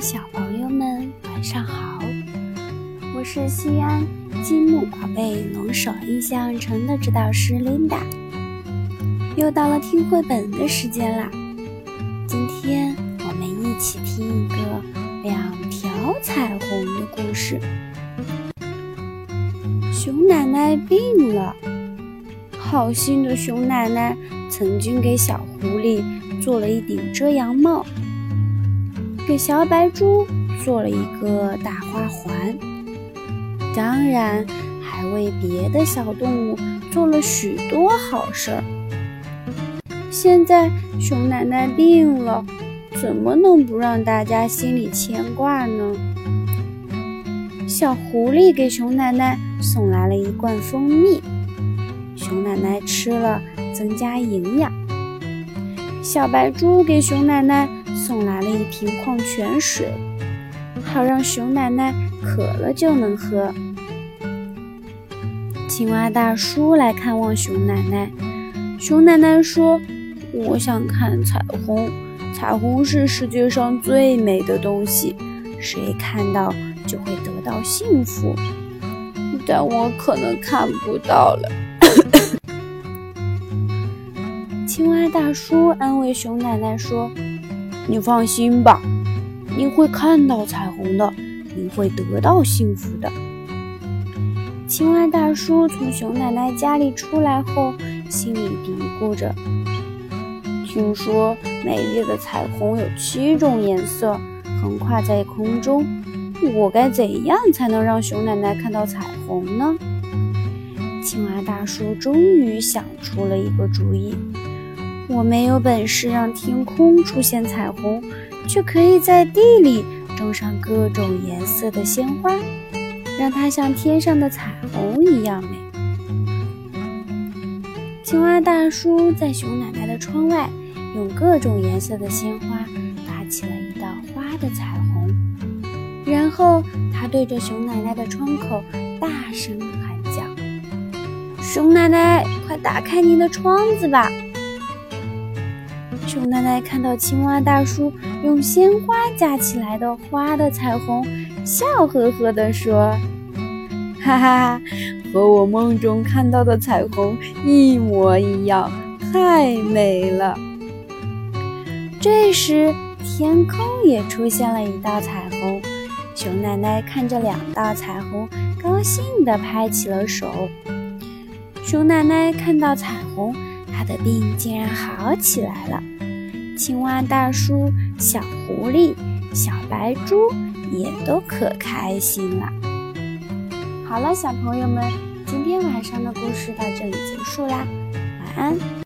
小朋友们，晚上好！我是西安积木宝贝龙首印象城的指导师 Linda，又到了听绘本的时间啦。今天我们一起听一个两条彩虹的故事。熊奶奶病了，好心的熊奶奶曾经给小狐狸做了一顶遮阳帽。给小白猪做了一个大花环，当然还为别的小动物做了许多好事儿。现在熊奶奶病了，怎么能不让大家心里牵挂呢？小狐狸给熊奶奶送来了一罐蜂蜜，熊奶奶吃了增加营养。小白猪给熊奶奶。送来了一瓶矿泉水，好让熊奶奶渴了就能喝。青蛙大叔来看望熊奶奶，熊奶奶说：“我想看彩虹，彩虹是世界上最美的东西，谁看到就会得到幸福。但我可能看不到了。”青蛙大叔安慰熊奶奶说。你放心吧，你会看到彩虹的，你会得到幸福的。青蛙大叔从熊奶奶家里出来后，心里嘀咕着：“听说美丽的彩虹有七种颜色，横跨在空中。我该怎样才能让熊奶奶看到彩虹呢？”青蛙大叔终于想出了一个主意。我没有本事让天空出现彩虹，却可以在地里种上各种颜色的鲜花，让它像天上的彩虹一样美。青蛙大叔在熊奶奶的窗外，用各种颜色的鲜花搭起了一道花的彩虹，然后他对着熊奶奶的窗口大声喊叫：“熊奶奶，快打开您的窗子吧！”奶奶看到青蛙大叔用鲜花架起来的花的彩虹，笑呵呵地说：“ 哈哈，和我梦中看到的彩虹一模一样，太美了。”这时，天空也出现了一道彩虹。熊奶奶看着两道彩虹，高兴地拍起了手。熊奶奶看到彩虹，她的病竟然好起来了。青蛙大叔、小狐狸、小白猪也都可开心了。好了，小朋友们，今天晚上的故事到这里结束啦，晚安。